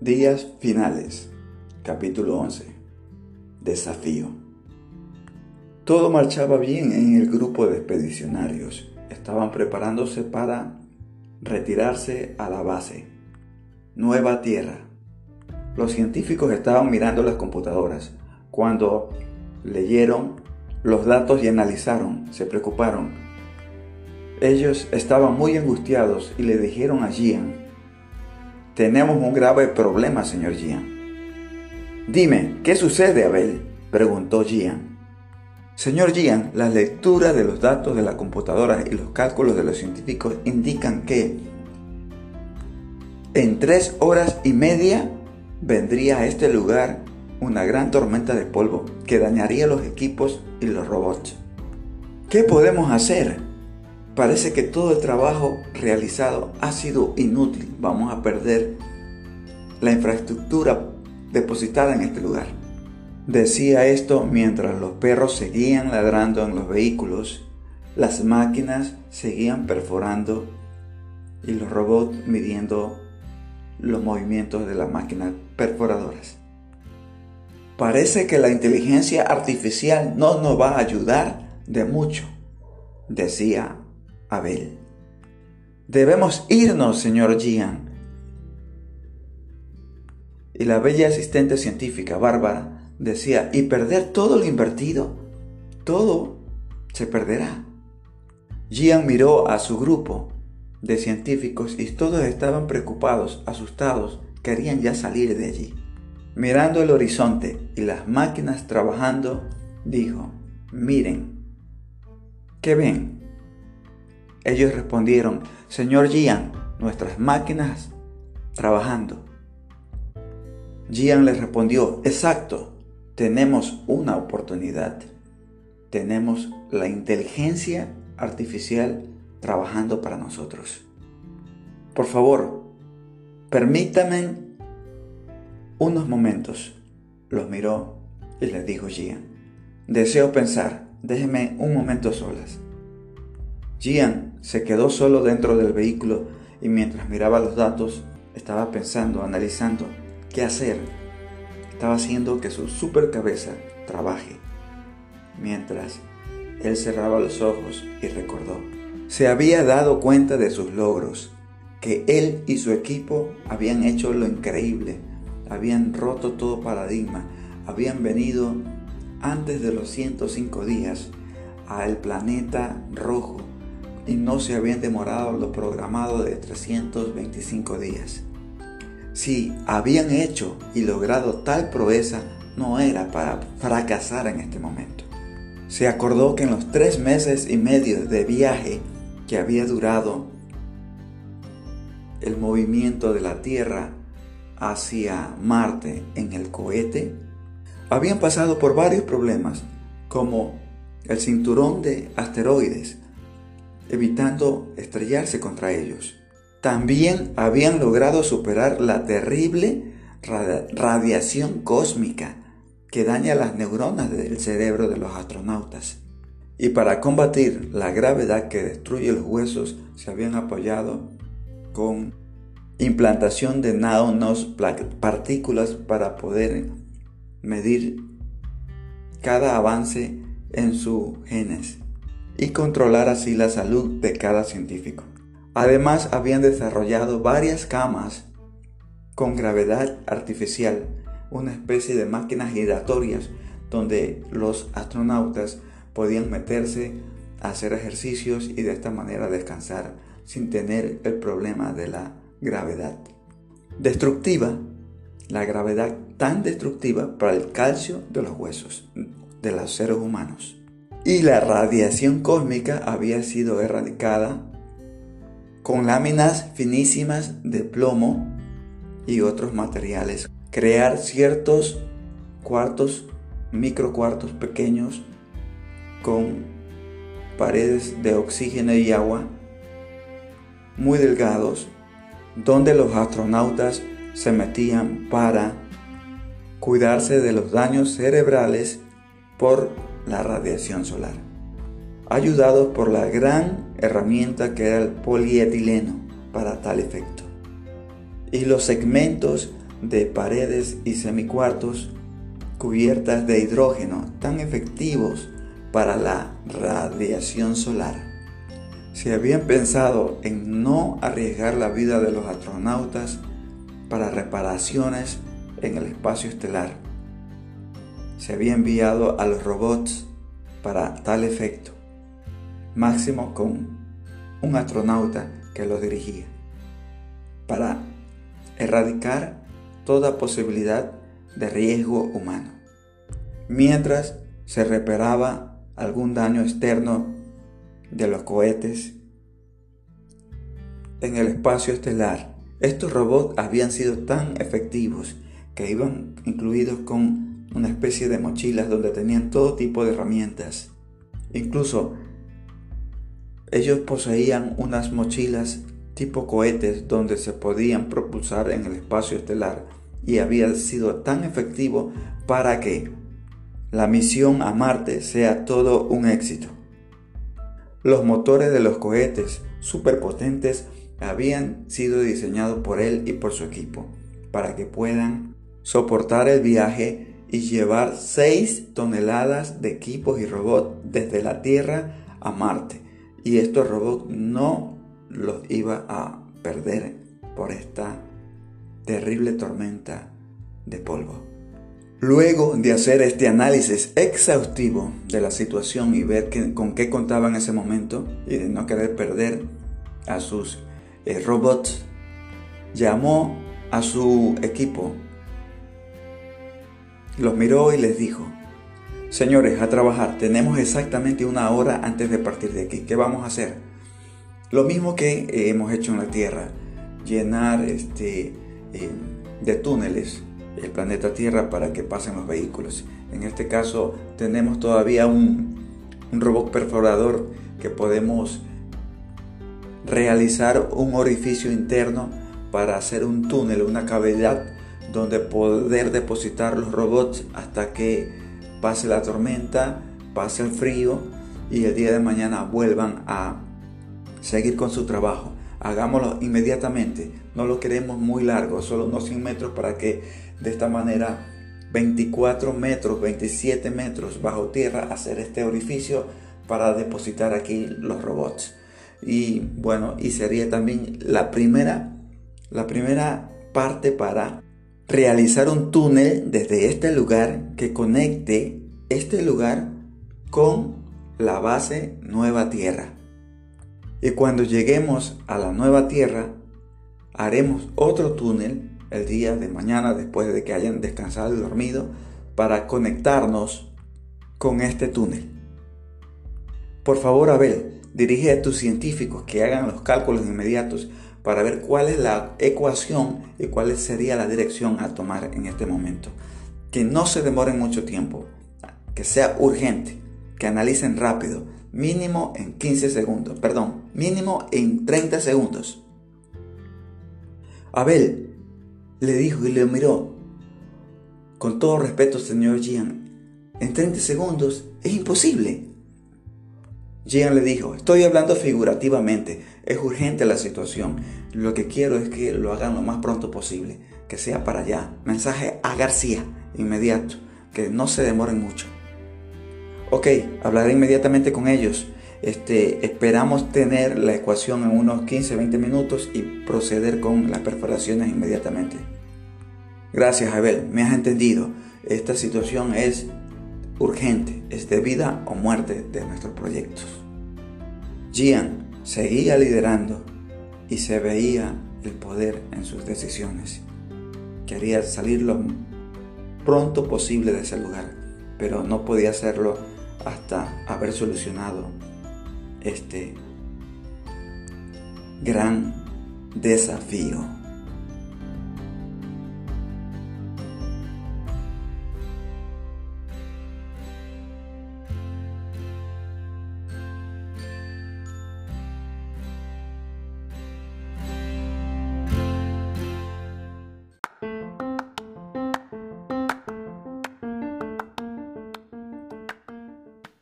Días finales. Capítulo 11. Desafío. Todo marchaba bien en el grupo de expedicionarios. Estaban preparándose para retirarse a la base. Nueva Tierra. Los científicos estaban mirando las computadoras. Cuando leyeron los datos y analizaron, se preocuparon. Ellos estaban muy angustiados y le dijeron a Gian, tenemos un grave problema, señor Gian. Dime, ¿qué sucede, Abel? preguntó Gian. Señor Gian, la lectura de los datos de la computadora y los cálculos de los científicos indican que en tres horas y media vendría a este lugar una gran tormenta de polvo que dañaría los equipos y los robots. ¿Qué podemos hacer? Parece que todo el trabajo realizado ha sido inútil. Vamos a perder la infraestructura depositada en este lugar. Decía esto mientras los perros seguían ladrando en los vehículos, las máquinas seguían perforando y los robots midiendo los movimientos de las máquinas perforadoras. Parece que la inteligencia artificial no nos va a ayudar de mucho, decía Abel. Debemos irnos, señor Gian. Y la bella asistente científica, Bárbara, decía, ¿y perder todo lo invertido? Todo se perderá. Gian miró a su grupo de científicos y todos estaban preocupados, asustados, querían ya salir de allí. Mirando el horizonte y las máquinas trabajando, dijo, miren, ¿qué ven? Ellos respondieron, Señor Gian, nuestras máquinas trabajando. Gian les respondió, exacto, tenemos una oportunidad. Tenemos la inteligencia artificial trabajando para nosotros. Por favor, permítame unos momentos. Los miró y les dijo Gian, deseo pensar, déjeme un momento solas. Gian se quedó solo dentro del vehículo y mientras miraba los datos estaba pensando, analizando qué hacer. Estaba haciendo que su super cabeza trabaje. Mientras él cerraba los ojos y recordó. Se había dado cuenta de sus logros, que él y su equipo habían hecho lo increíble, habían roto todo paradigma, habían venido antes de los 105 días al planeta rojo y no se habían demorado lo programado de 325 días. Si habían hecho y logrado tal proeza, no era para fracasar en este momento. Se acordó que en los tres meses y medio de viaje que había durado el movimiento de la Tierra hacia Marte en el cohete, habían pasado por varios problemas, como el cinturón de asteroides, evitando estrellarse contra ellos. También habían logrado superar la terrible radiación cósmica que daña las neuronas del cerebro de los astronautas. Y para combatir la gravedad que destruye los huesos, se habían apoyado con implantación de partículas para poder medir cada avance en sus genes y controlar así la salud de cada científico. Además, habían desarrollado varias camas con gravedad artificial, una especie de máquinas giratorias donde los astronautas podían meterse a hacer ejercicios y de esta manera descansar sin tener el problema de la gravedad. Destructiva, la gravedad tan destructiva para el calcio de los huesos de los seres humanos. Y la radiación cósmica había sido erradicada con láminas finísimas de plomo y otros materiales. Crear ciertos cuartos, microcuartos pequeños con paredes de oxígeno y agua muy delgados donde los astronautas se metían para cuidarse de los daños cerebrales por la radiación solar, ayudados por la gran herramienta que era el polietileno para tal efecto. Y los segmentos de paredes y semicuartos cubiertas de hidrógeno tan efectivos para la radiación solar. Se habían pensado en no arriesgar la vida de los astronautas para reparaciones en el espacio estelar. Se había enviado a los robots para tal efecto, máximo con un astronauta que los dirigía, para erradicar toda posibilidad de riesgo humano, mientras se reparaba algún daño externo de los cohetes en el espacio estelar. Estos robots habían sido tan efectivos que iban incluidos con una especie de mochilas donde tenían todo tipo de herramientas. Incluso ellos poseían unas mochilas tipo cohetes donde se podían propulsar en el espacio estelar y había sido tan efectivo para que la misión a Marte sea todo un éxito. Los motores de los cohetes superpotentes habían sido diseñados por él y por su equipo para que puedan soportar el viaje y llevar 6 toneladas de equipos y robots desde la Tierra a Marte. Y estos robots no los iba a perder por esta terrible tormenta de polvo. Luego de hacer este análisis exhaustivo de la situación y ver con qué contaba en ese momento y de no querer perder a sus eh, robots, llamó a su equipo, los miró y les dijo, señores, a trabajar, tenemos exactamente una hora antes de partir de aquí, ¿qué vamos a hacer? Lo mismo que eh, hemos hecho en la Tierra, llenar este, eh, de túneles el planeta Tierra para que pasen los vehículos. En este caso tenemos todavía un, robot perforador que podemos realizar un orificio interno para hacer un túnel, una cavidad donde poder depositar los robots hasta que pase la tormenta, pase el frío y el día de mañana vuelvan a seguir con su trabajo. Hagámoslo inmediatamente, no lo queremos muy largo, solo unos 100 metros para que de esta manera 24 metros, 27 metros bajo tierra hacer este orificio para depositar aquí los robots. Y bueno, y sería también la primera, la primera parte para realizar un túnel desde este lugar que conecte este lugar con la base Nueva Tierra. Y cuando lleguemos a la Nueva Tierra, haremos otro túnel el día de mañana después de que hayan descansado y dormido para conectarnos con este túnel. Por favor, Abel, dirige a tus científicos que hagan los cálculos inmediatos para ver cuál es la ecuación y cuál sería la dirección a tomar en este momento. Que no se demoren mucho tiempo, que sea urgente, que analicen rápido, mínimo en 15 segundos, perdón, mínimo en 30 segundos. Abel, le dijo y le miró. Con todo respeto, señor Jean, en 30 segundos es imposible. Jean le dijo, estoy hablando figurativamente, es urgente la situación. Lo que quiero es que lo hagan lo más pronto posible, que sea para allá. Mensaje a García, inmediato, que no se demoren mucho. Ok, hablaré inmediatamente con ellos. Este, esperamos tener la ecuación en unos 15-20 minutos y proceder con las perforaciones inmediatamente. Gracias, Abel, me has entendido. Esta situación es urgente, es de vida o muerte de nuestros proyectos. Gian seguía liderando y se veía el poder en sus decisiones. Quería salir lo pronto posible de ese lugar, pero no podía hacerlo hasta haber solucionado este gran desafío.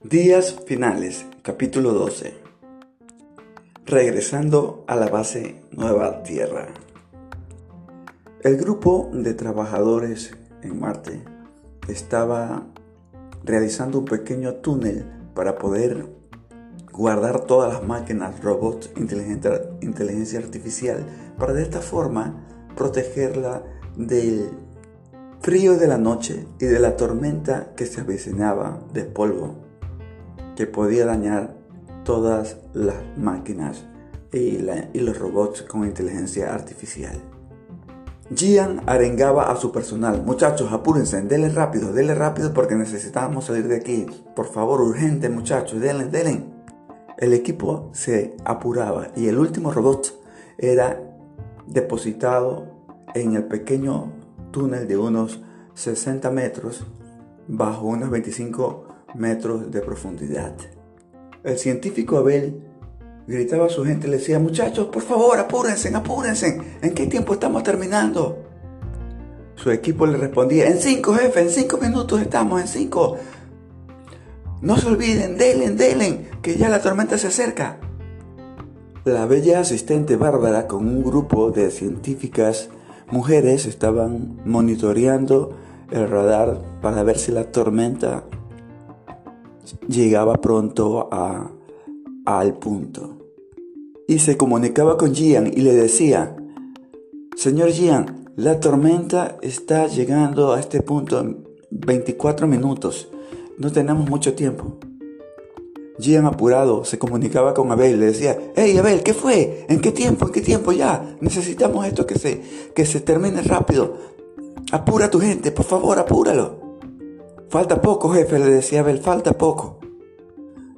Días finales, capítulo 12. Regresando a la base Nueva Tierra. El grupo de trabajadores en Marte estaba realizando un pequeño túnel para poder guardar todas las máquinas, robots, inteligencia artificial, para de esta forma protegerla del frío de la noche y de la tormenta que se avecinaba de polvo, que podía dañar todas las máquinas y, los robots con inteligencia artificial. Gian arengaba a su personal. Muchachos, apúrense, denle rápido, denle rápido porque necesitamos salir de aquí. Por favor, urgente, muchachos, denle, denle. El equipo se apuraba y el último robot era depositado en el pequeño túnel de unos 60 metros bajo unos 25 metros de profundidad. El científico Abel gritaba a su gente, le decía, muchachos, por favor, apúrense, apúrense, ¿en qué tiempo estamos terminando? Su equipo le respondía, en cinco, jefe, en cinco minutos estamos, en cinco. No se olviden, delen, delen, que ya la tormenta se acerca. La bella asistente Bárbara con un grupo de científicas mujeres estaban monitoreando el radar para ver si la tormenta llegaba pronto a, al punto y se comunicaba con Gian y le decía, Señor Gian, la tormenta está llegando a este punto en 24 minutos. No tenemos mucho tiempo. Gian apurado se comunicaba con Abel, le decía, hey Abel, ¿qué fue? ¿En qué tiempo? ¿En qué tiempo ya? Necesitamos esto que se, que se termine rápido. Apura tu gente, por favor, apúralo. Falta poco, jefe, le decía Abel, falta poco.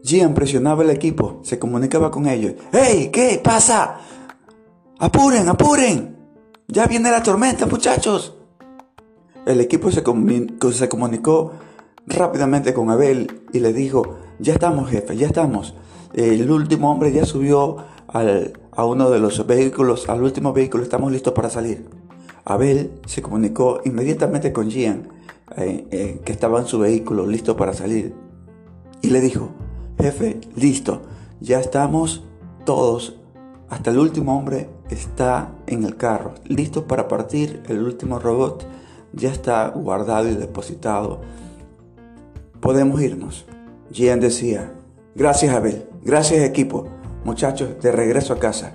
Gian presionaba el equipo, se comunicaba con ellos. ¡Hey! ¿Qué pasa? ¡Apuren, apuren! Ya viene la tormenta, muchachos. El equipo se, se comunicó rápidamente con Abel y le dijo, ya estamos, jefe, ya estamos. El último hombre ya subió a uno de los vehículos, al último vehículo, estamos listos para salir. Abel se comunicó inmediatamente con Gian, eh, eh, que estaba en su vehículo, listo para salir, y le dijo, Jefe, listo, ya estamos todos, hasta el último hombre está en el carro, listo para partir, el último robot ya está guardado y depositado. Podemos irnos. Gian decía, gracias Abel, gracias equipo, muchachos, de regreso a casa.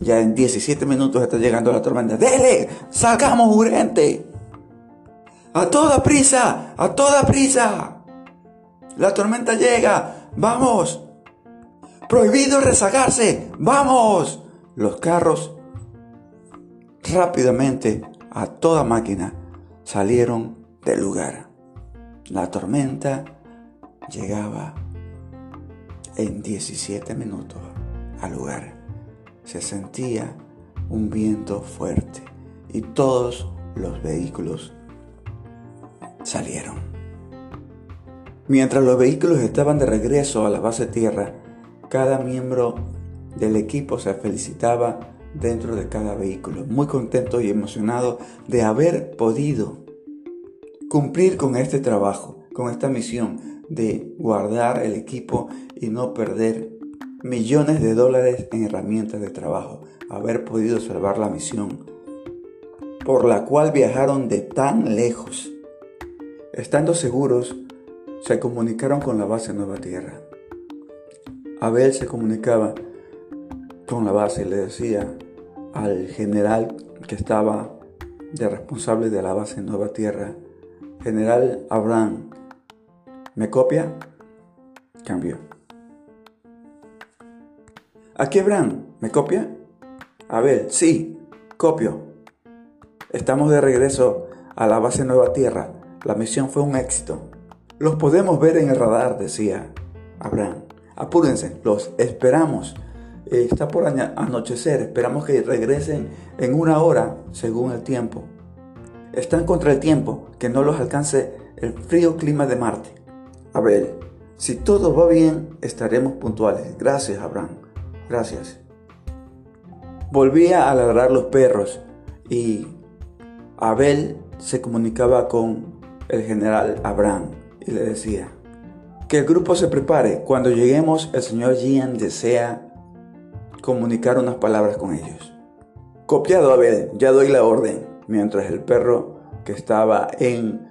Ya en 17 minutos está llegando la tormenta. ¡Dele! ¡Salgamos urgente! ¡A toda prisa! ¡A toda prisa! La tormenta llega. ¡Vamos! Prohibido rezagarse. ¡Vamos! Los carros rápidamente a toda máquina salieron del lugar. La tormenta llegaba en 17 minutos al lugar. Se sentía un viento fuerte y todos los vehículos salieron. Mientras los vehículos estaban de regreso a la base tierra, cada miembro del equipo se felicitaba dentro de cada vehículo, muy contento y emocionado de haber podido cumplir con este trabajo, con esta misión de guardar el equipo y no perder millones de dólares en herramientas de trabajo, haber podido salvar la misión por la cual viajaron de tan lejos, estando seguros se comunicaron con la base Nueva Tierra. Abel se comunicaba con la base y le decía al general que estaba de responsable de la base Nueva Tierra, General Abraham, ¿me copia? Cambió. ¿Aquí Abraham? ¿Me copia? Abel, sí, copio. Estamos de regreso a la base Nueva Tierra. La misión fue un éxito. Los podemos ver en el radar, decía Abraham. Apúrense, los esperamos. Eh, está por anochecer, esperamos que regresen en una hora según el tiempo. Están contra el tiempo, que no los alcance el frío clima de Marte. Abel, si todo va bien, estaremos puntuales. Gracias, Abraham. Gracias. Volvía a ladrar los perros y Abel se comunicaba con el general Abraham y le decía, que el grupo se prepare. Cuando lleguemos, el señor Gian desea comunicar unas palabras con ellos. Copiado, Abel, ya doy la orden. mientras el perro que estaba en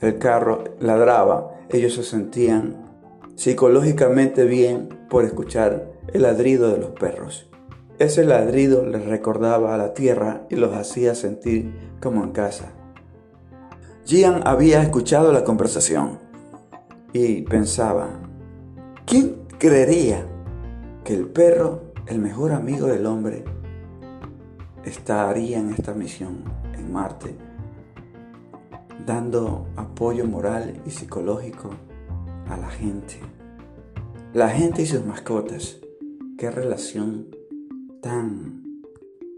el carro ladraba, ellos se sentían psicológicamente bien por escuchar el ladrido de los perros. Ese ladrido les recordaba a la tierra y los hacía sentir como en casa. Gian había escuchado la conversación y pensaba, ¿quién creería que el perro, el mejor amigo del hombre, estaría en esta misión en Marte, dando apoyo moral y psicológico a la gente? La gente y sus mascotas, qué relación tan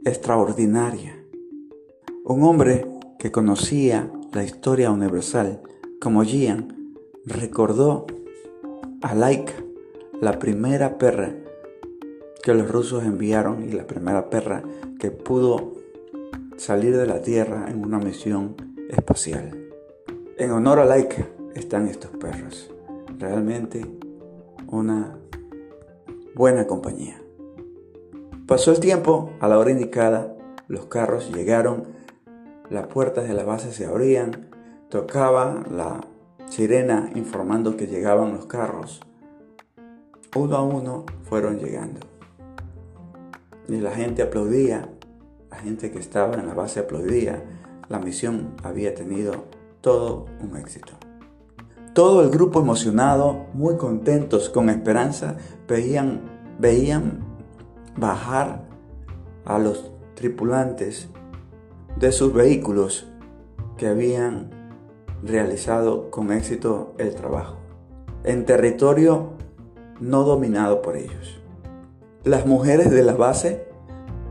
extraordinaria. Un hombre que conocía la historia universal como Gian recordó a Laika, la primera perra que los rusos enviaron y la primera perra que pudo salir de la Tierra en una misión espacial. En honor a Laika están estos perros. Realmente una buena compañía. Pasó el tiempo, a la hora indicada, los carros llegaron, las puertas de la base se abrían, tocaba la sirena informando que llegaban los carros. Uno a uno fueron llegando. Y la gente aplaudía, la gente que estaba en la base aplaudía. La misión había tenido todo un éxito. Todo el grupo emocionado, muy contentos, con esperanza, veían, veían bajar a los tripulantes de sus vehículos que habían realizado con éxito el trabajo en territorio no dominado por ellos. Las mujeres de la base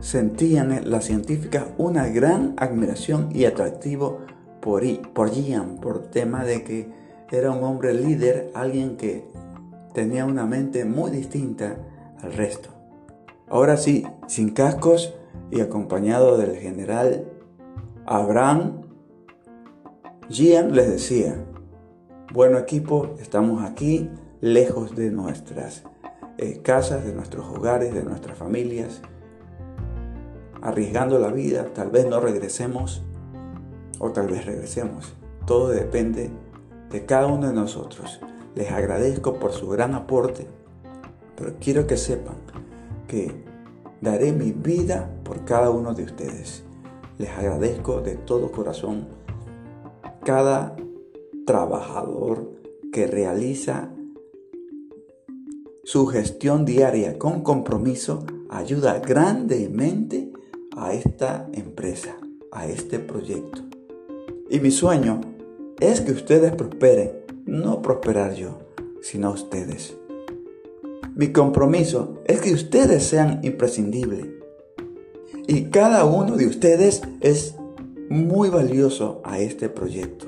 sentían en las científicas una gran admiración y atractivo por, por Gian, por tema de que era un hombre líder, alguien que tenía una mente muy distinta al resto. Ahora sí, sin cascos y acompañado del general Abraham, Gian les decía, bueno equipo, estamos aquí, lejos de nuestras eh, casas, de nuestros hogares, de nuestras familias, arriesgando la vida, tal vez no regresemos o tal vez regresemos. Todo depende de cada uno de nosotros. Les agradezco por su gran aporte, pero quiero que sepan que daré mi vida por cada uno de ustedes. Les agradezco de todo corazón cada trabajador que realiza su gestión diaria con compromiso ayuda grandemente a esta empresa, a este proyecto. Y mi sueño es que ustedes prosperen, no prosperar yo, sino ustedes. Mi compromiso es que ustedes sean imprescindibles. Y cada uno de ustedes es muy valioso a este proyecto.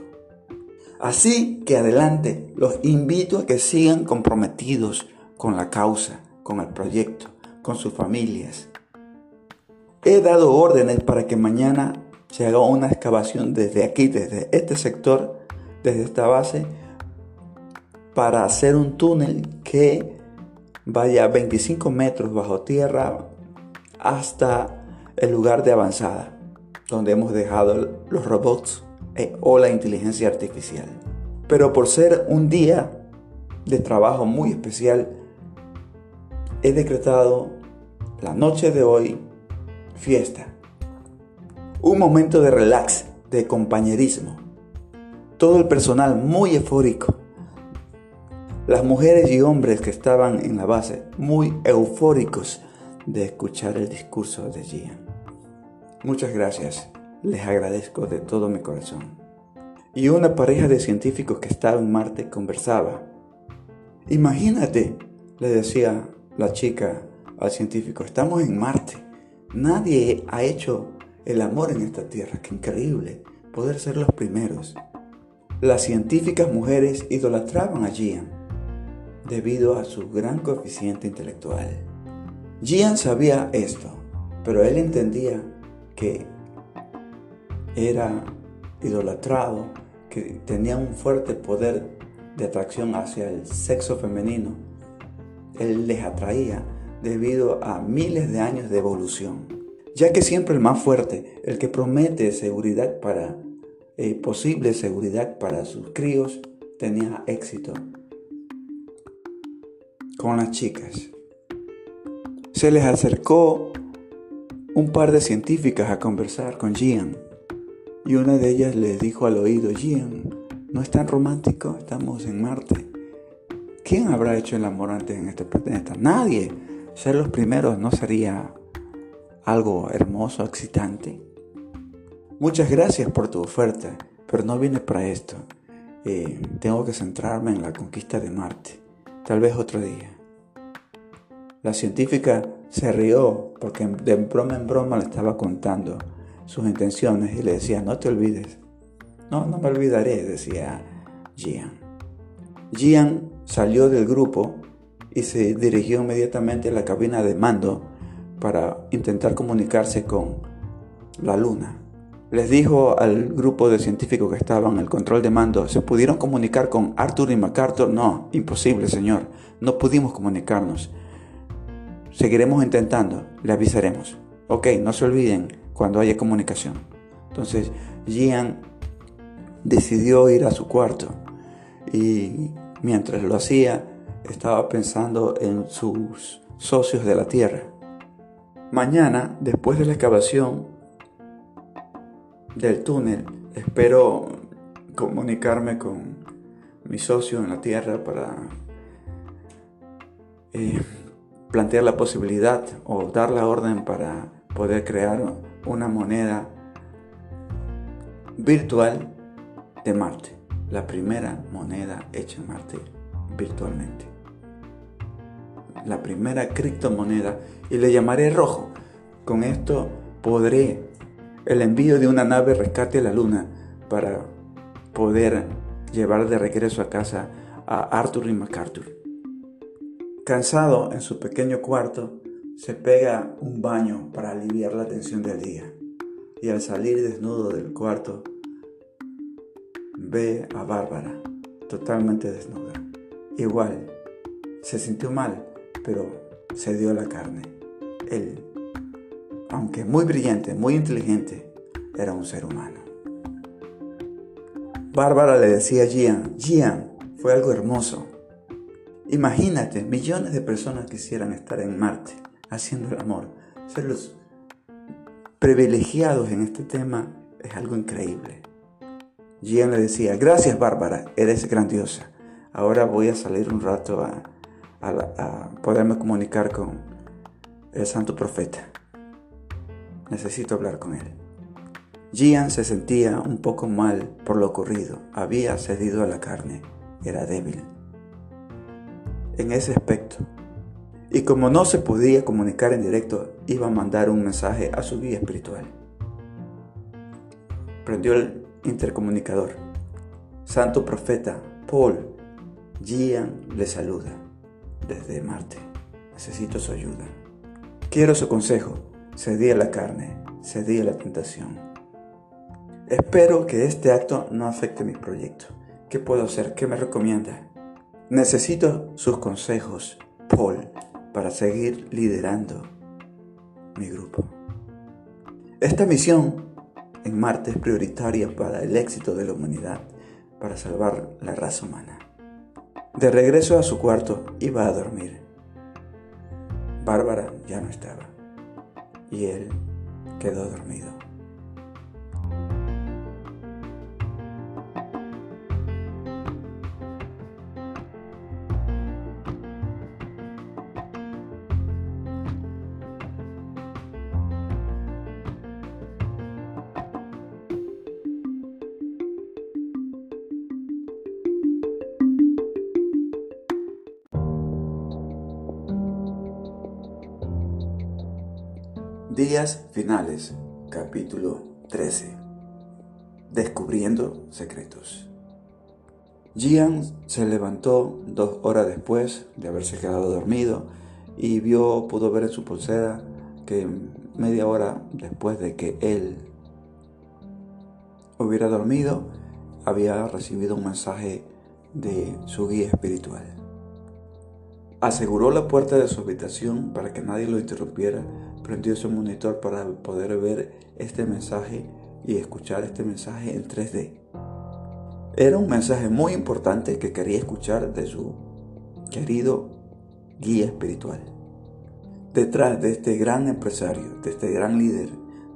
Así que adelante, los invito a que sigan comprometidos con la causa, con el proyecto, con sus familias. He dado órdenes para que mañana se haga una excavación desde aquí, desde este sector, desde esta base, para hacer un túnel que vaya 25 metros bajo tierra hasta el lugar de avanzada, donde hemos dejado los robots eh, o la inteligencia artificial. Pero por ser un día de trabajo muy especial, he decretado la noche de hoy fiesta. Un momento de relax, de compañerismo. Todo el personal muy eufórico las mujeres y hombres que estaban en la base muy eufóricos de escuchar el discurso de Gian. Muchas gracias, les agradezco de todo mi corazón. Y una pareja de científicos que estaba en Marte conversaba. Imagínate, le decía la chica al científico, estamos en Marte. Nadie ha hecho el amor en esta tierra. Qué increíble poder ser los primeros. Las científicas mujeres idolatraban a Gian debido a su gran coeficiente intelectual. Gian sabía esto, pero él entendía que era idolatrado, que tenía un fuerte poder de atracción hacia el sexo femenino. Él les atraía debido a miles de años de evolución. ya que siempre el más fuerte, el que promete seguridad para, eh, posible seguridad para sus críos, tenía éxito con las chicas. Se les acercó un par de científicas a conversar con Gian y una de ellas le dijo al oído, Gian, no es tan romántico, estamos en Marte. ¿Quién habrá hecho el amor antes en este planeta? Nadie. Ser los primeros no sería algo hermoso, excitante. Muchas gracias por tu oferta, pero no vine para esto. Eh, tengo que centrarme en la conquista de Marte. Tal vez otro día. La científica se rió porque de broma en broma le estaba contando sus intenciones y le decía, no te olvides. No, no me olvidaré, decía Gian. Gian salió del grupo y se dirigió inmediatamente a la cabina de mando para intentar comunicarse con la luna. Les dijo al grupo de científicos que estaban el control de mando, ¿se pudieron comunicar con Arthur y MacArthur? No, imposible, señor. No pudimos comunicarnos. Seguiremos intentando, le avisaremos. Ok, no se olviden cuando haya comunicación. Entonces, Gian decidió ir a su cuarto y mientras lo hacía, estaba pensando en sus socios de la Tierra. Mañana, después de la excavación del túnel, espero comunicarme con mi socio en la Tierra para eh, plantear la posibilidad o dar la orden para poder crear una moneda virtual de Marte. La primera moneda hecha en Marte virtualmente. La primera criptomoneda y le llamaré rojo. Con esto podré el envío de una nave rescate a la luna para poder llevar de regreso a casa a Arthur y MacArthur. Cansado en su pequeño cuarto, se pega un baño para aliviar la tensión del día y al salir desnudo del cuarto ve a Bárbara totalmente desnuda. Igual, se sintió mal, pero se dio la carne. Él, aunque muy brillante, muy inteligente, era un ser humano. Bárbara le decía a Gian, Gian, fue algo hermoso. Imagínate, millones de personas quisieran estar en Marte haciendo el amor. Ser los privilegiados en este tema es algo increíble. Gian le decía, gracias Bárbara, eres grandiosa. Ahora voy a salir un rato a, a poderme comunicar con el santo profeta. Necesito hablar con él. Gian se sentía un poco mal por lo ocurrido. Había cedido a la carne. Era débil en ese aspecto. Y como no se podía comunicar en directo, iba a mandar un mensaje a su guía espiritual. Prendió el intercomunicador. Santo profeta Paul, Gian le saluda desde Marte. Necesito su ayuda. Quiero su consejo. Cedí a la carne, cedí a la tentación. Espero que este acto no afecte mi proyecto. ¿Qué puedo hacer? ¿Qué me recomienda? Necesito sus consejos, Paul, para seguir liderando mi grupo. Esta misión en Marte es prioritaria para el éxito de la humanidad, para salvar la raza humana. De regreso a su cuarto, iba a dormir. Bárbara ya no estaba y él quedó dormido. Días finales, capítulo 13. Descubriendo secretos. Gian se levantó dos horas después de haberse quedado dormido y vio, pudo ver en su pulsera que media hora después de que él hubiera dormido, había recibido un mensaje de su guía espiritual. Aseguró la puerta de su habitación para que nadie lo interrumpiera prendió su monitor para poder ver este mensaje y escuchar este mensaje en 3D. Era un mensaje muy importante que quería escuchar de su querido guía espiritual. Detrás de este gran empresario, de este gran líder,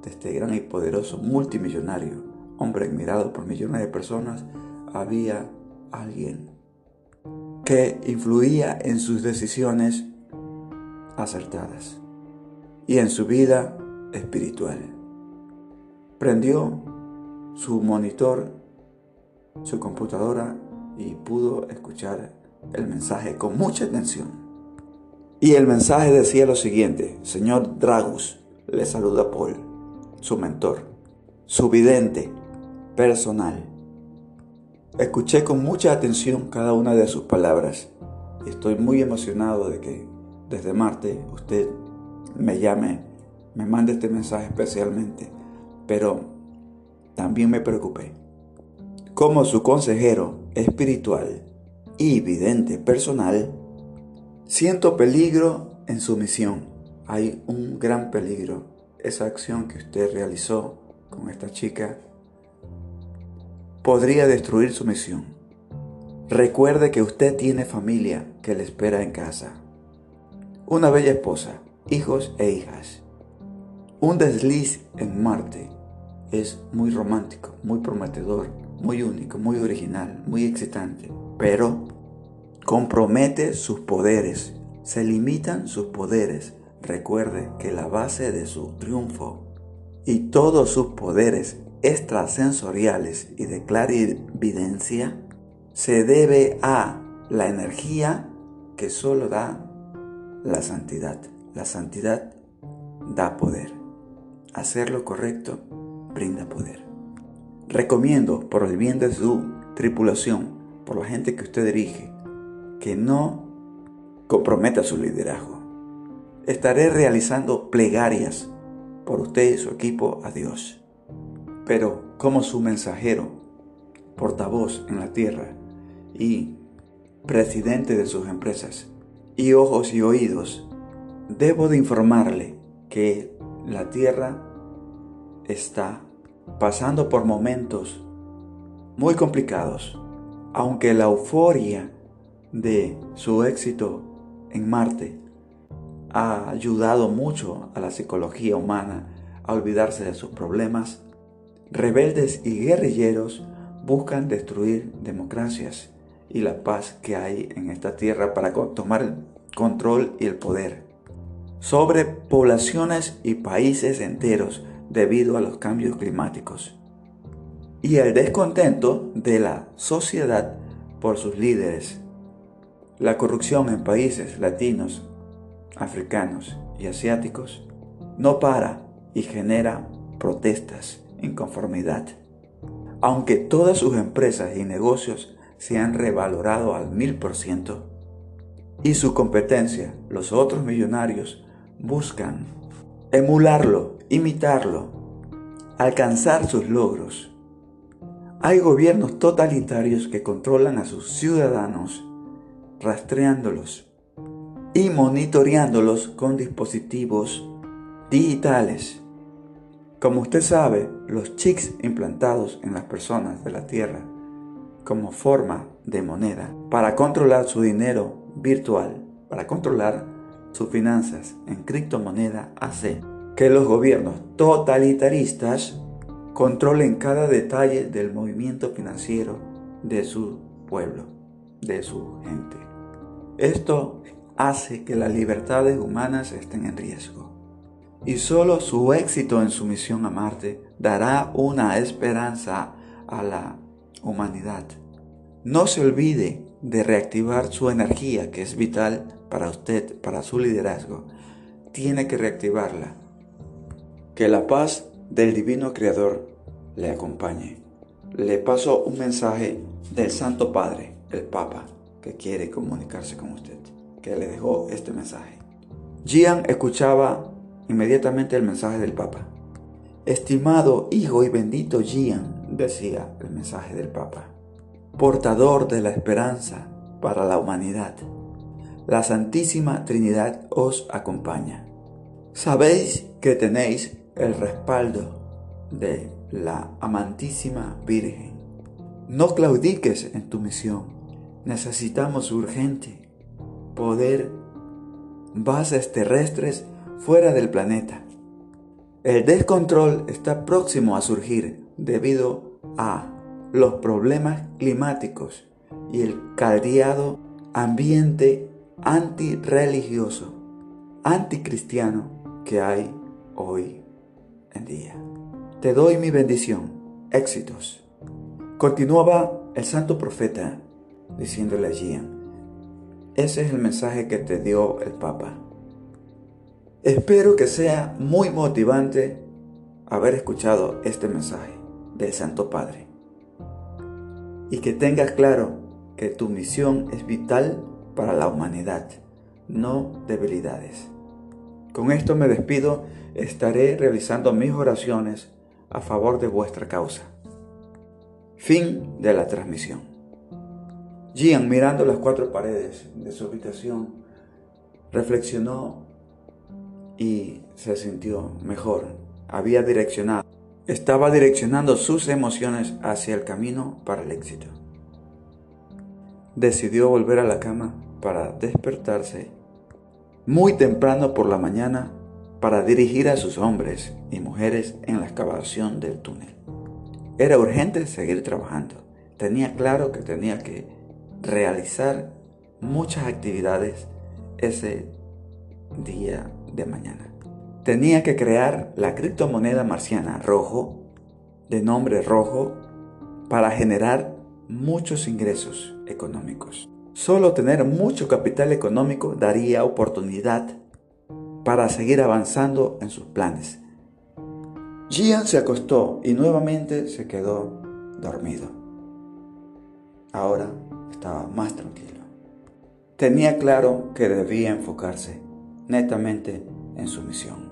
de este gran y poderoso multimillonario, hombre admirado por millones de personas, había alguien que influía en sus decisiones acertadas y en su vida espiritual. Prendió su monitor, su computadora y pudo escuchar el mensaje con mucha atención. Y el mensaje decía lo siguiente, Señor Dragus, le saluda Paul, su mentor, su vidente personal. Escuché con mucha atención cada una de sus palabras y estoy muy emocionado de que desde Marte usted me llame, me mande este mensaje especialmente, pero también me preocupé. Como su consejero espiritual y vidente personal, siento peligro en su misión. Hay un gran peligro. Esa acción que usted realizó con esta chica podría destruir su misión. Recuerde que usted tiene familia que le espera en casa. Una bella esposa, hijos e hijas. Un desliz en Marte es muy romántico, muy prometedor, muy único, muy original, muy excitante, pero compromete sus poderes, se limitan sus poderes. Recuerde que la base de su triunfo y todos sus poderes extrasensoriales y de clarividencia se debe a la energía que solo da la santidad. La santidad da poder. Hacer lo correcto brinda poder. Recomiendo por el bien de su tripulación, por la gente que usted dirige, que no comprometa su liderazgo. Estaré realizando plegarias por usted y su equipo a Dios pero como su mensajero, portavoz en la tierra y presidente de sus empresas, y ojos y oídos, debo de informarle que la tierra está pasando por momentos muy complicados, aunque la euforia de su éxito en Marte ha ayudado mucho a la psicología humana a olvidarse de sus problemas, Rebeldes y guerrilleros buscan destruir democracias y la paz que hay en esta tierra para tomar el control y el poder sobre poblaciones y países enteros debido a los cambios climáticos y el descontento de la sociedad por sus líderes. La corrupción en países latinos, africanos y asiáticos no para y genera protestas inconformidad. Aunque todas sus empresas y negocios se han revalorado al mil por ciento, y su competencia, los otros millonarios, buscan emularlo, imitarlo, alcanzar sus logros. Hay gobiernos totalitarios que controlan a sus ciudadanos, rastreándolos y monitoreándolos con dispositivos digitales como usted sabe, los chips implantados en las personas de la Tierra como forma de moneda para controlar su dinero virtual, para controlar sus finanzas en criptomoneda, hace que los gobiernos totalitaristas controlen cada detalle del movimiento financiero de su pueblo, de su gente. Esto hace que las libertades humanas estén en riesgo y solo su éxito en su misión a Marte dará una esperanza a la humanidad. No se olvide de reactivar su energía que es vital para usted, para su liderazgo. Tiene que reactivarla. Que la paz del Divino Creador le acompañe. Le paso un mensaje del Santo Padre, el Papa, que quiere comunicarse con usted, que le dejó este mensaje. Gian escuchaba inmediatamente el mensaje del Papa. Estimado Hijo y bendito Gian, decía el mensaje del Papa, portador de la esperanza para la humanidad, la Santísima Trinidad os acompaña. Sabéis que tenéis el respaldo de la amantísima Virgen. No claudiques en tu misión. Necesitamos urgente poder bases terrestres fuera del planeta. El descontrol está próximo a surgir debido a los problemas climáticos y el caldeado ambiente antirreligioso, anticristiano que hay hoy en día. Te doy mi bendición, éxitos. Continuaba el santo profeta diciéndole a Gian, ese es el mensaje que te dio el Papa. Espero que sea muy motivante haber escuchado este mensaje del Santo Padre y que tengas claro que tu misión es vital para la humanidad, no debilidades. Con esto me despido, estaré realizando mis oraciones a favor de vuestra causa. Fin de la transmisión. Gian, mirando las cuatro paredes de su habitación, reflexionó y se sintió mejor. Había direccionado, estaba direccionando sus emociones hacia el camino para el éxito. Decidió volver a la cama para despertarse muy temprano por la mañana para dirigir a sus hombres y mujeres en la excavación del túnel. Era urgente seguir trabajando. Tenía claro que tenía que realizar muchas actividades ese día de mañana. Tenía que crear la criptomoneda marciana rojo, de nombre rojo, para generar muchos ingresos económicos. Solo tener mucho capital económico daría oportunidad para seguir avanzando en sus planes. Gian se acostó y nuevamente se quedó dormido. Ahora estaba más tranquilo. Tenía claro que debía enfocarse netamente en su misión.